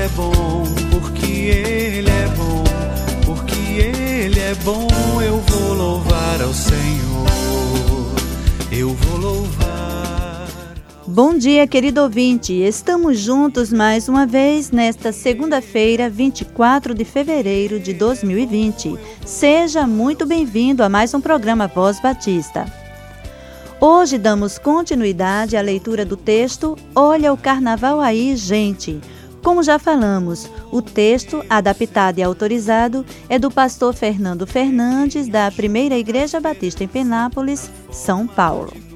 É bom, porque Ele é bom, porque Ele é bom. Eu vou louvar ao Senhor, eu vou louvar. Bom dia, querido ouvinte. Estamos juntos mais uma vez nesta segunda-feira, 24 de fevereiro de 2020. Seja muito bem-vindo a mais um programa Voz Batista. Hoje damos continuidade à leitura do texto Olha o Carnaval aí, gente. Como já falamos, o texto, adaptado e autorizado, é do pastor Fernando Fernandes, da Primeira Igreja Batista em Penápolis, São Paulo.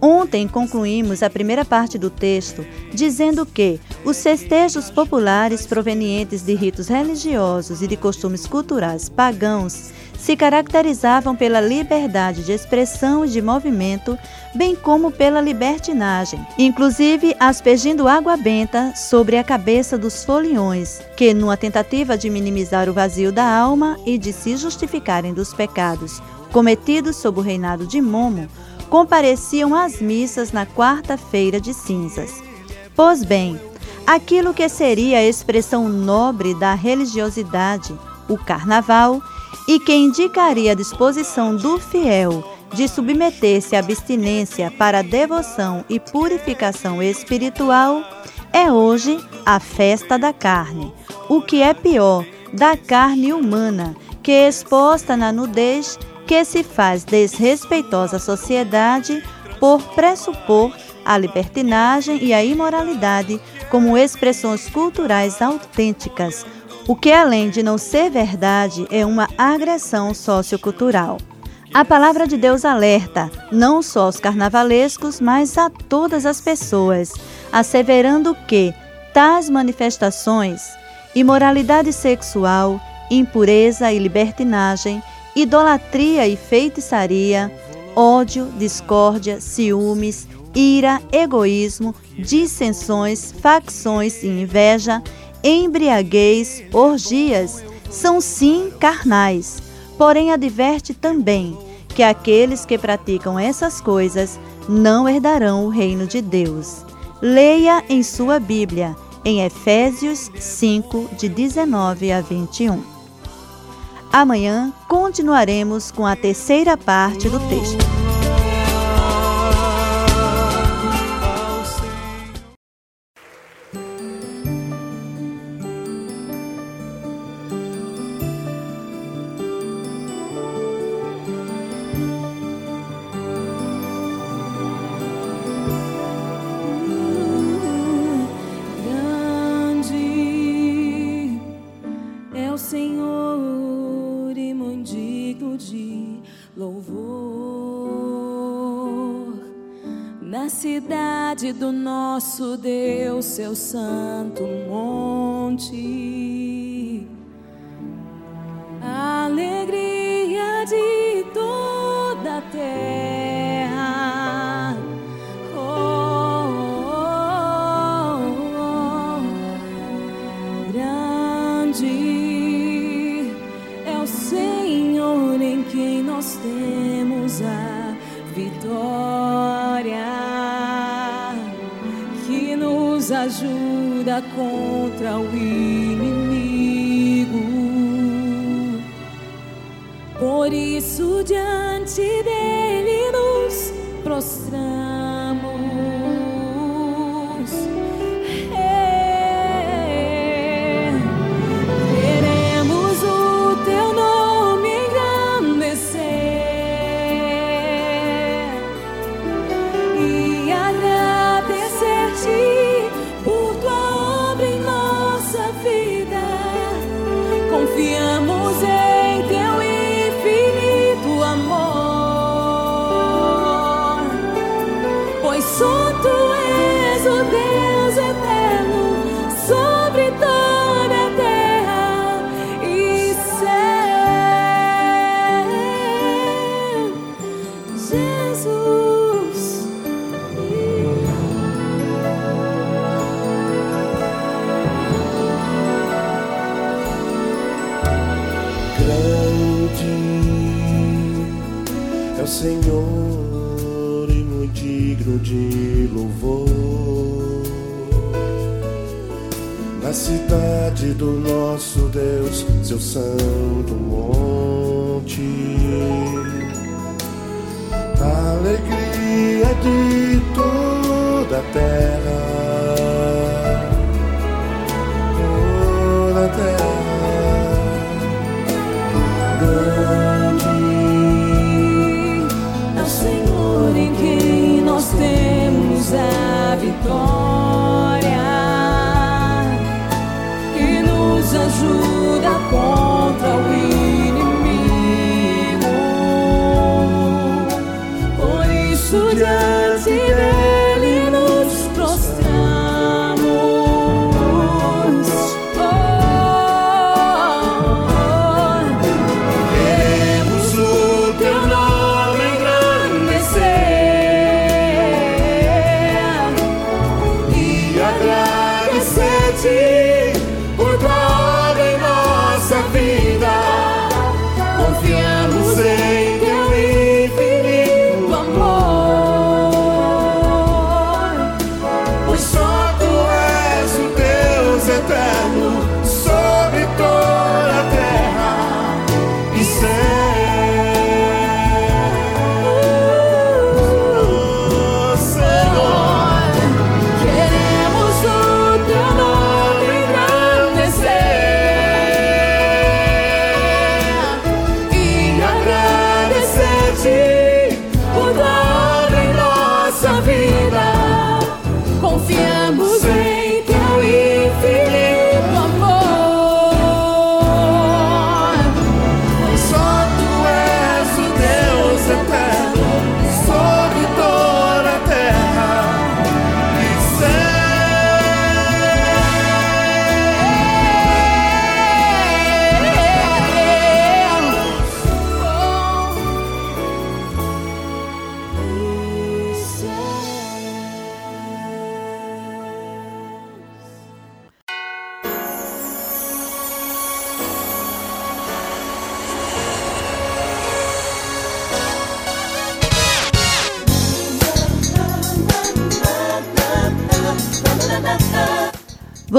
Ontem concluímos a primeira parte do texto dizendo que os festejos populares provenientes de ritos religiosos e de costumes culturais pagãos se caracterizavam pela liberdade de expressão e de movimento, bem como pela libertinagem, inclusive aspergindo água benta sobre a cabeça dos foliões, que, numa tentativa de minimizar o vazio da alma e de se justificarem dos pecados cometidos sob o reinado de Momo, compareciam às missas na quarta-feira de cinzas. Pois bem, aquilo que seria a expressão nobre da religiosidade, o carnaval, e que indicaria a disposição do fiel de submeter-se à abstinência para devoção e purificação espiritual, é hoje a festa da carne, o que é pior, da carne humana, que é exposta na nudez que se faz desrespeitosa à sociedade por pressupor a libertinagem e a imoralidade como expressões culturais autênticas, o que, além de não ser verdade, é uma agressão sociocultural. A palavra de Deus alerta não só aos carnavalescos, mas a todas as pessoas, asseverando que tais manifestações, imoralidade sexual, impureza e libertinagem, idolatria e feitiçaria, ódio, discórdia, ciúmes, ira, egoísmo, dissensões, facções e inveja embriaguez, orgias, são sim carnais. Porém, adverte também que aqueles que praticam essas coisas não herdarão o reino de Deus. Leia em sua Bíblia, em Efésios 5, de 19 a 21. Amanhã continuaremos com a terceira parte do texto. Do nosso Deus, seu santo monte.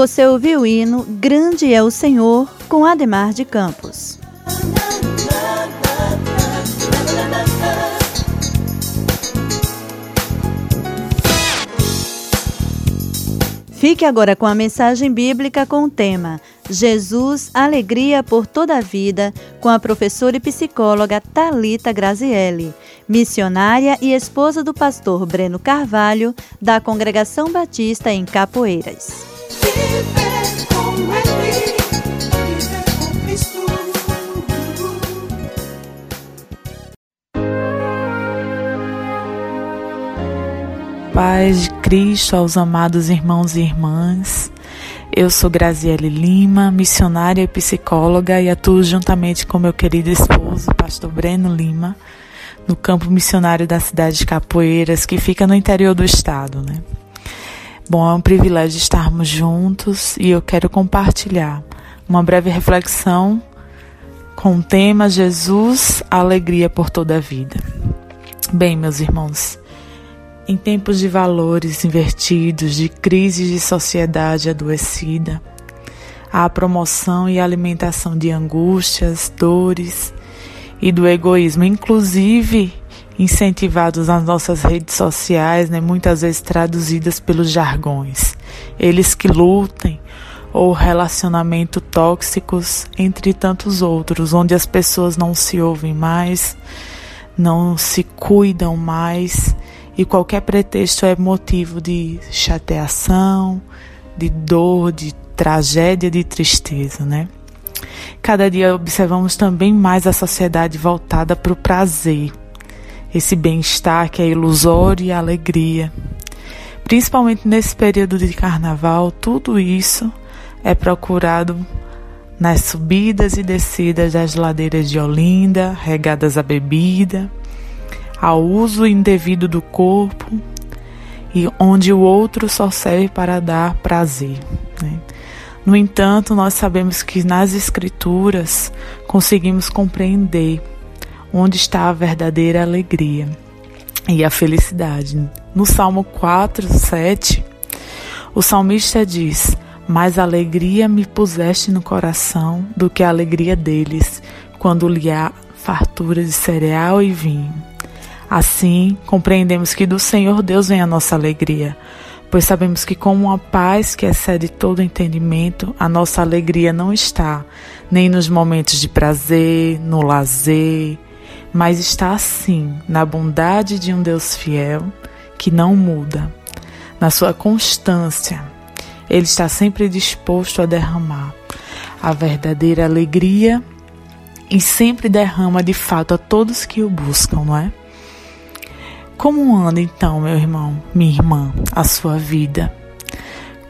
Você ouviu o hino Grande é o Senhor com Ademar de Campos. Fique agora com a mensagem bíblica com o tema Jesus, alegria por toda a vida, com a professora e psicóloga Talita Grazielli, missionária e esposa do pastor Breno Carvalho, da Congregação Batista em Capoeiras. Cristo. Paz de Cristo aos amados irmãos e irmãs. Eu sou Graziele Lima, missionária e psicóloga, e atuo juntamente com meu querido esposo, pastor Breno Lima, no campo missionário da cidade de Capoeiras, que fica no interior do estado, né? Bom, é um privilégio estarmos juntos e eu quero compartilhar uma breve reflexão com o tema Jesus, alegria por toda a vida. Bem, meus irmãos, em tempos de valores invertidos, de crise de sociedade adoecida, a promoção e alimentação de angústias, dores e do egoísmo, inclusive incentivados nas nossas redes sociais, né, muitas vezes traduzidas pelos jargões. Eles que lutem ou relacionamento tóxicos, entre tantos outros, onde as pessoas não se ouvem mais, não se cuidam mais e qualquer pretexto é motivo de chateação, de dor, de tragédia, de tristeza, né? Cada dia observamos também mais a sociedade voltada para o prazer, esse bem-estar que é ilusório e alegria. Principalmente nesse período de carnaval, tudo isso é procurado nas subidas e descidas das ladeiras de Olinda, regadas à bebida, ao uso indevido do corpo e onde o outro só serve para dar prazer. Né? No entanto, nós sabemos que nas Escrituras conseguimos compreender onde está a verdadeira alegria e a felicidade. No Salmo 4, 7, o salmista diz: mais alegria me puseste no coração do que a alegria deles, quando lhe há fartura de cereal e vinho. Assim, compreendemos que do Senhor Deus vem a nossa alegria, pois sabemos que, com uma paz que excede todo entendimento, a nossa alegria não está nem nos momentos de prazer, no lazer, mas está assim na bondade de um Deus fiel que não muda, na sua constância. Ele está sempre disposto a derramar a verdadeira alegria e sempre derrama de fato a todos que o buscam, não é? Como anda então, meu irmão, minha irmã, a sua vida?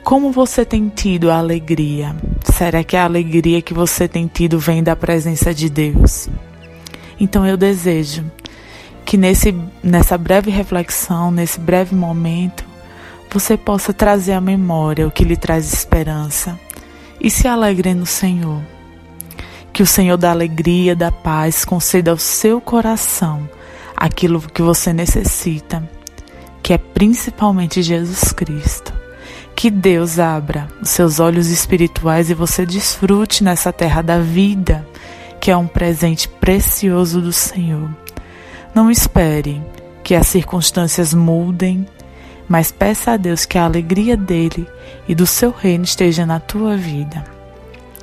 Como você tem tido a alegria? Será que a alegria que você tem tido vem da presença de Deus? Então eu desejo que nesse, nessa breve reflexão, nesse breve momento, você possa trazer à memória o que lhe traz esperança e se alegre no Senhor. Que o Senhor da alegria, da paz, conceda ao seu coração aquilo que você necessita, que é principalmente Jesus Cristo. Que Deus abra os seus olhos espirituais e você desfrute nessa terra da vida, que é um presente precioso do Senhor. Não espere que as circunstâncias mudem, mas peça a Deus que a alegria dele e do seu reino esteja na tua vida.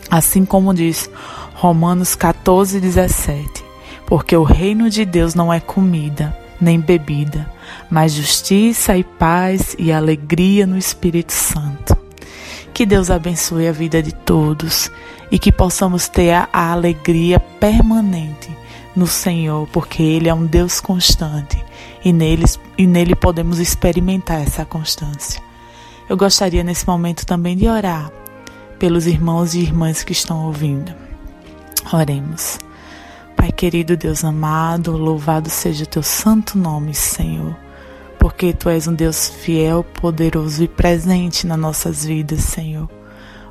Assim como diz Romanos 14, 17: Porque o reino de Deus não é comida, nem bebida, mas justiça e paz e alegria no Espírito Santo. Que Deus abençoe a vida de todos e que possamos ter a, alegria permanente no Senhor, porque Ele é um Deus constante e nele, e nele podemos experimentar essa constância. Eu gostaria nesse momento também de orar pelos irmãos e irmãs que estão ouvindo. Oremos. Pai querido, Deus amado, louvado seja o teu santo nome, Senhor, porque tu és um Deus fiel, poderoso e presente nas nossas vidas, Senhor.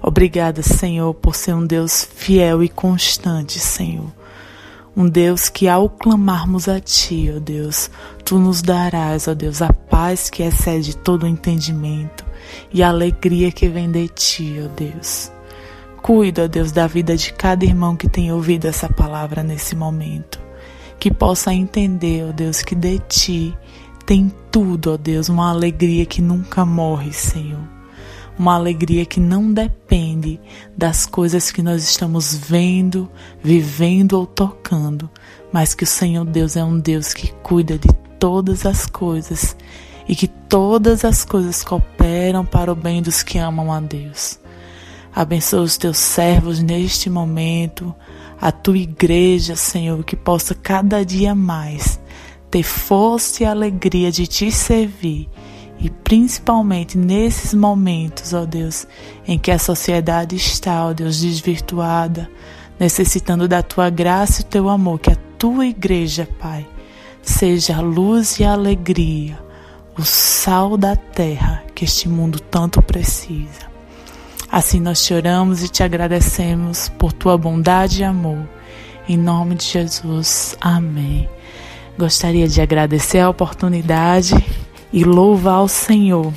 Obrigada, Senhor, por ser um Deus fiel e constante, Senhor. Um Deus que ao clamarmos a Ti, ó Deus, Tu nos darás, ó Deus, a paz que excede todo o entendimento e a alegria que vem de Ti, ó Deus. Cuida, ó Deus, da vida de cada irmão que tem ouvido essa palavra nesse momento. Que possa entender, ó Deus, que de Ti tem tudo, ó Deus, uma alegria que nunca morre, Senhor. Uma alegria que não depende das coisas que nós estamos vendo, vivendo ou tocando, mas que o Senhor Deus é um Deus que cuida de todas as coisas e que todas as coisas cooperam para o bem dos que amam a Deus. Abençoa os teus servos neste momento, a tua igreja, Senhor, que possa cada dia mais ter força e alegria de te servir e principalmente nesses momentos, ó Deus, em que a sociedade está, ó Deus, desvirtuada, necessitando da tua graça e teu amor, que a tua igreja, Pai, seja a luz e a alegria, o sal da terra que este mundo tanto precisa. Assim nós te oramos e te agradecemos por tua bondade e amor. Em nome de Jesus. Amém. Gostaria de agradecer a oportunidade e louvar ao Senhor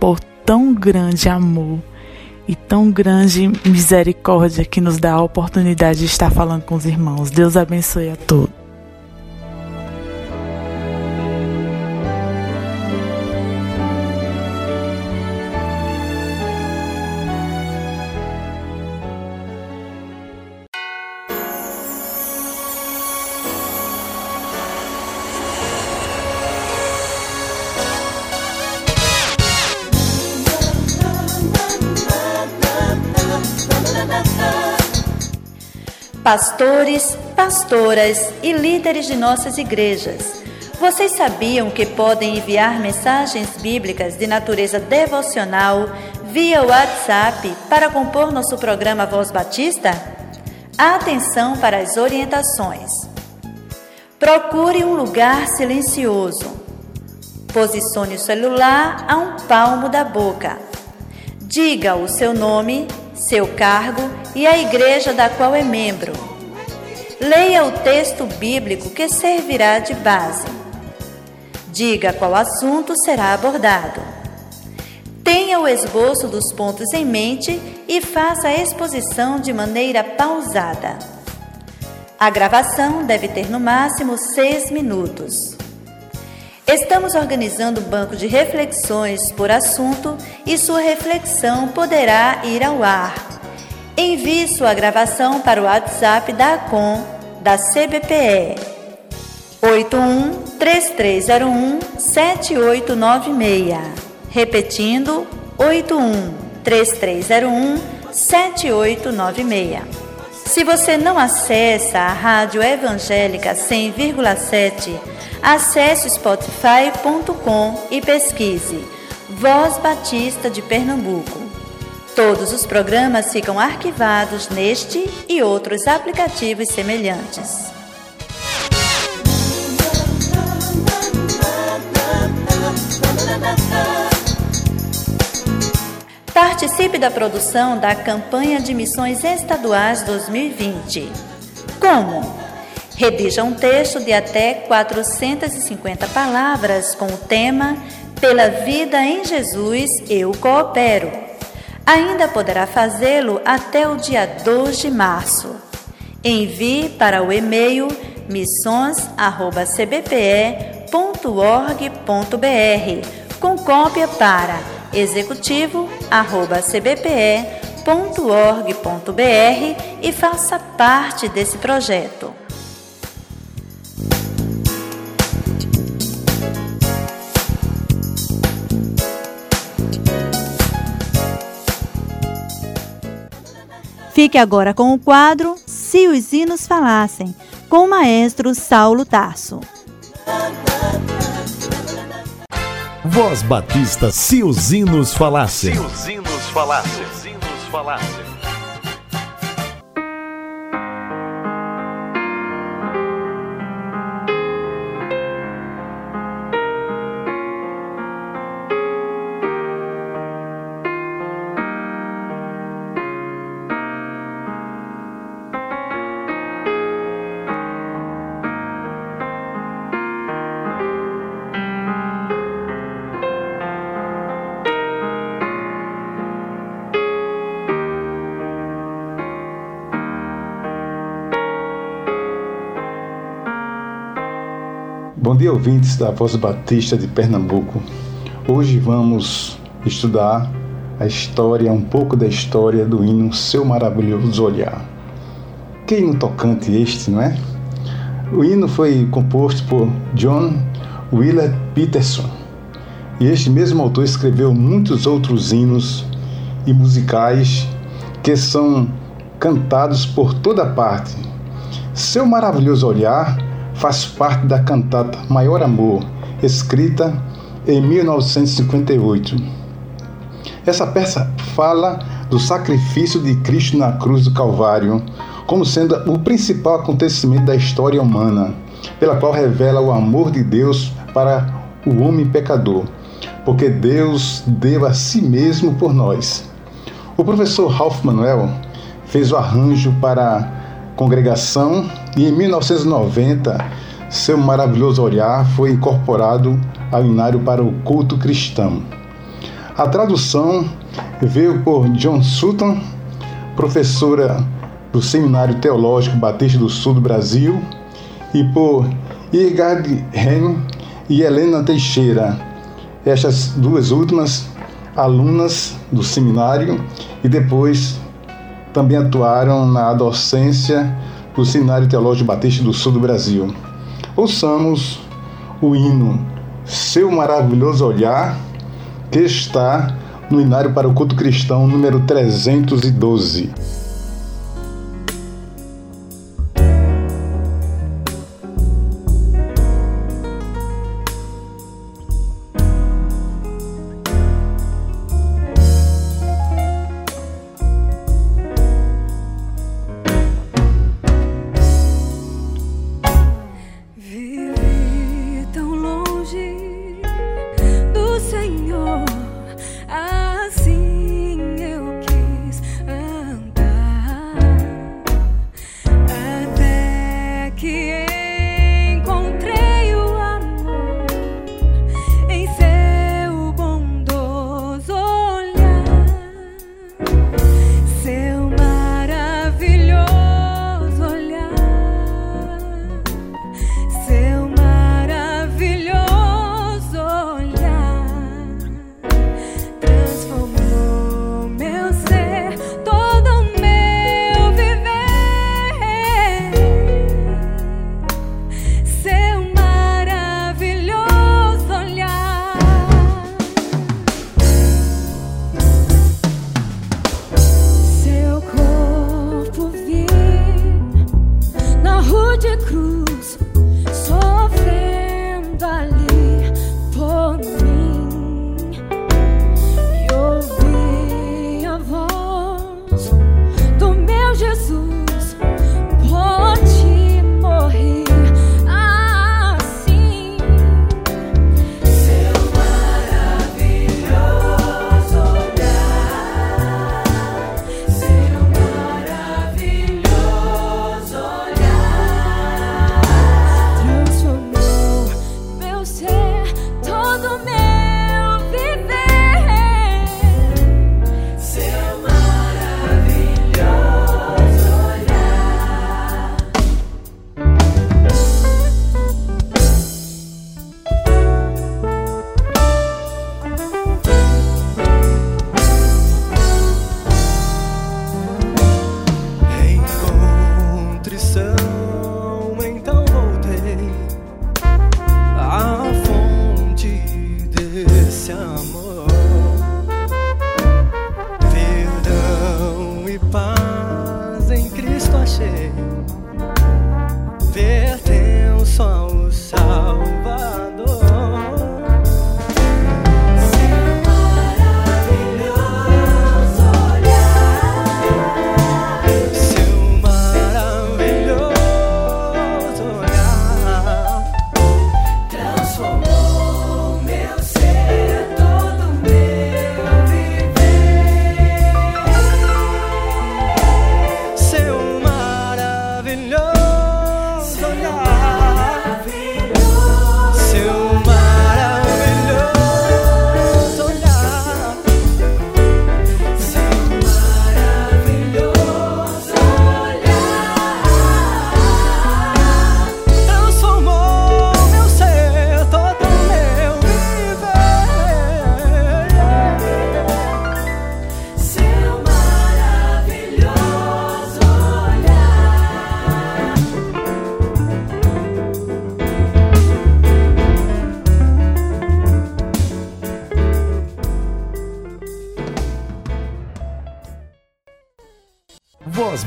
por tão grande amor e tão grande misericórdia que nos dá a oportunidade de estar falando com os irmãos. Deus abençoe a todos. Pastores, pastoras e líderes de nossas igrejas. Vocês sabiam que podem enviar mensagens bíblicas de natureza devocional via WhatsApp para compor nosso programa Voz Batista? Atenção para as orientações. Procure um lugar silencioso. Posicione o celular a um palmo da boca. Diga o seu nome, seu cargo e a igreja da qual é membro. Leia o texto bíblico que servirá de base. Diga qual assunto será abordado. Tenha o esboço dos pontos em mente e faça a exposição de maneira pausada. A gravação deve ter no máximo seis minutos. Estamos organizando um banco de reflexões por assunto e sua reflexão poderá ir ao ar. Envie sua gravação para o WhatsApp da ACOM da CBPE 81 3301 7896. Repetindo, 81 3301 7896. Se você não acessa a Rádio Evangélica 100,7, acesse spotify.com e pesquise Voz Batista de Pernambuco. Todos os programas ficam arquivados neste e outros aplicativos semelhantes. Participe da produção da campanha de missões estaduais 2020. Como? Redija um texto de até 450 palavras com o tema Pela vida em Jesus eu coopero. Ainda poderá fazê-lo até o dia 2 de março. Envie para o e-mail missões@cbpe.org.br com cópia para executivo@cbpe.org.br e faça parte desse projeto. Fique agora com o quadro Se os Hinos Falassem, com o maestro Saulo Tarso. Voz Batista Se os Hinos Falassem. Se os hinos falassem. Se os hinos falassem. Dia, ouvintes da Voz Batista de Pernambuco. Hoje vamos estudar a história, um pouco da história do hino Seu Maravilhoso Olhar. Que hino tocante este, não é? O hino foi composto por John Willard Peterson. E este mesmo autor escreveu muitos outros hinos e musicais que são cantados por toda parte. Seu maravilhoso olhar faz parte da cantata Maior Amor, escrita em 1958. Essa peça fala do sacrifício de Cristo na cruz do Calvário como sendo o principal acontecimento da história humana, pela qual revela o amor de Deus para o homem pecador, porque Deus deu a si mesmo por nós. O professor Ralph Manuel fez o arranjo para congregação e em 1990 seu maravilhoso olhar foi incorporado ao inário para o culto cristão. A tradução veio por John Sutton, professora do Seminário Teológico Batista do Sul do Brasil, e por Irgard Hen e Helena Teixeira, estas duas últimas alunas do seminário e depois também atuaram na docência do Seminário Teológico Batista do Sul do Brasil. Ouçamos o hino Seu Maravilhoso Olhar, que está no Inário para o Culto Cristão número 312.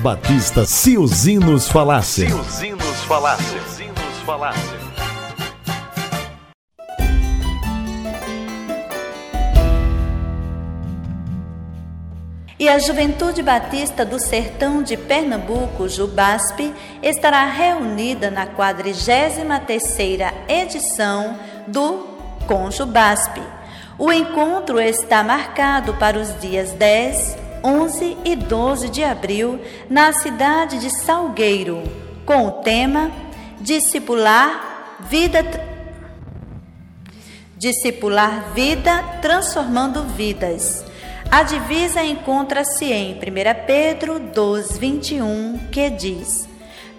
Batista, se os hinos falassem. Se os hinos falassem. Se os hinos falassem. E a Juventude Batista do Sertão de Pernambuco, Jubasp, estará reunida na 43ª edição do Conjubasp. O encontro está marcado para os dias 10, 11 e 12 de abril na cidade de Salgueiro, com o tema Discipular Vida Discipular Vida Transformando Vidas. A divisa encontra-se em 1 Pedro 2, 21, que diz: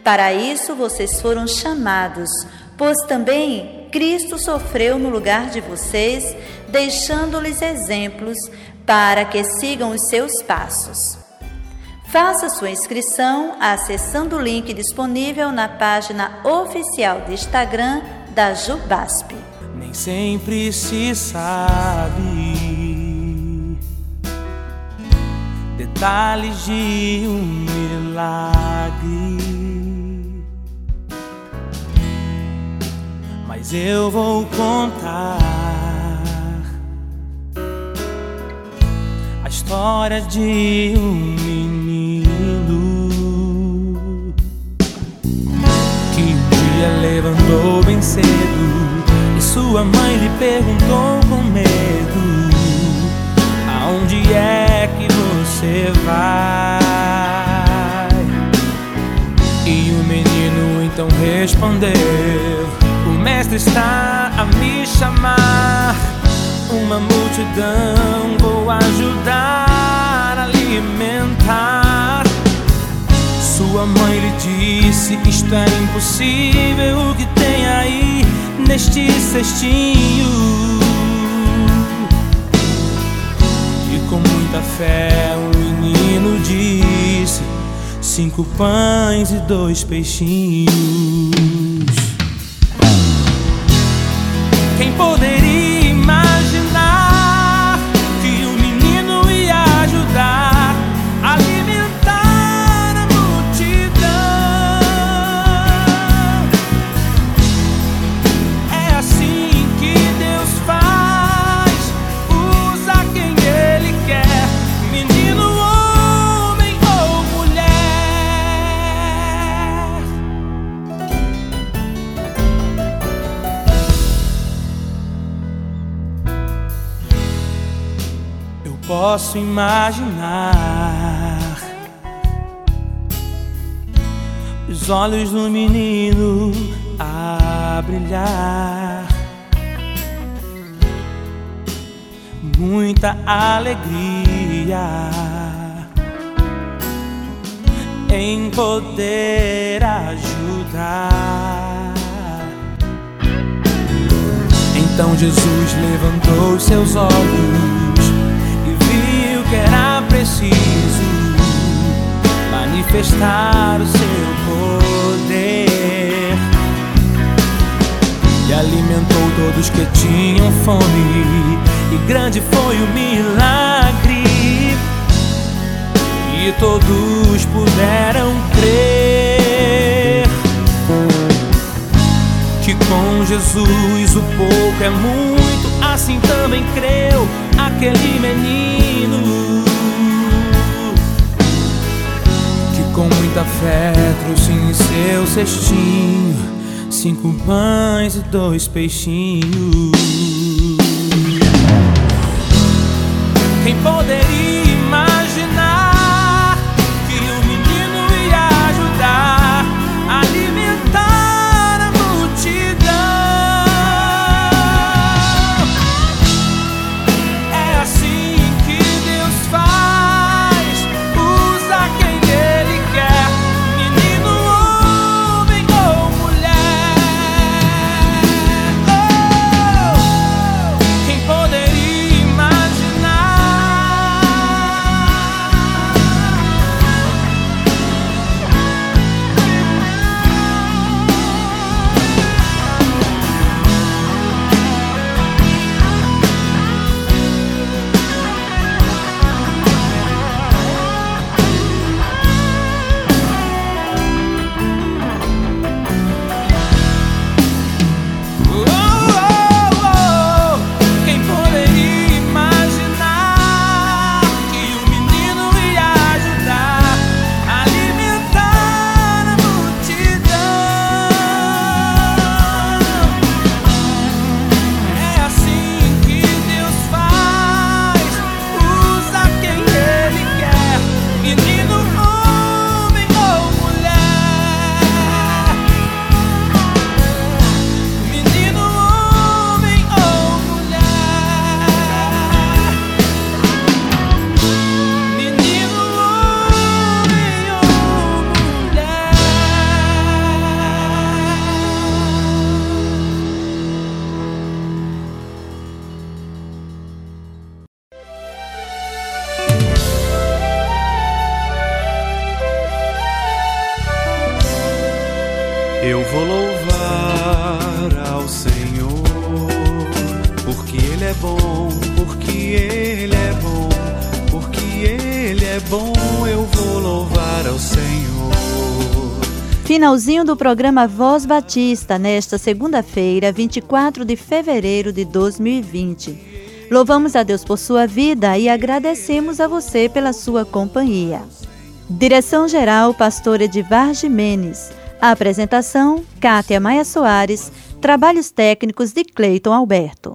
Para isso vocês foram chamados, pois também Cristo sofreu no lugar de vocês, deixando-lhes exemplos para que sigam os seus passos. Faça sua inscrição acessando o link disponível na página oficial do Instagram da Jubasp. Nem sempre se sabe detalhes de um milagre. Mas eu vou contar história de um menino que um dia levantou bem cedo e sua mãe lhe perguntou com medo aonde é que você vai? E o menino então respondeu: O mestre está a me chamar. Uma multidão vou ajudar a alimentar. Sua mãe lhe disse: Isto é impossível. O que tem aí neste cestinho? com muita fé o menino disse: Cinco pães e dois peixinhos. Posso imaginar os olhos do menino a brilhar. muita alegria em poder ajudar. Então Jesus levantou seus olhos preciso manifestar o seu poder e alimentou todos que tinham fome. E grande foi o milagre, e todos puderam crer que com Jesus o pouco é muito. Assim também creu aquele menino com muita fé trouxe em seu cestinho cinco pães e dois peixinhos. Quem poderia bom. Eu vou louvar ao Senhor. Finalzinho do programa Voz Batista, nesta segunda-feira, 24 de fevereiro de 2020. Louvamos a Deus por sua vida e agradecemos a você pela sua companhia. Direção-geral, pastor Edivar Jimenez. Apresentação, Kátia Maia Soares. Trabalhos técnicos de Cleiton Alberto.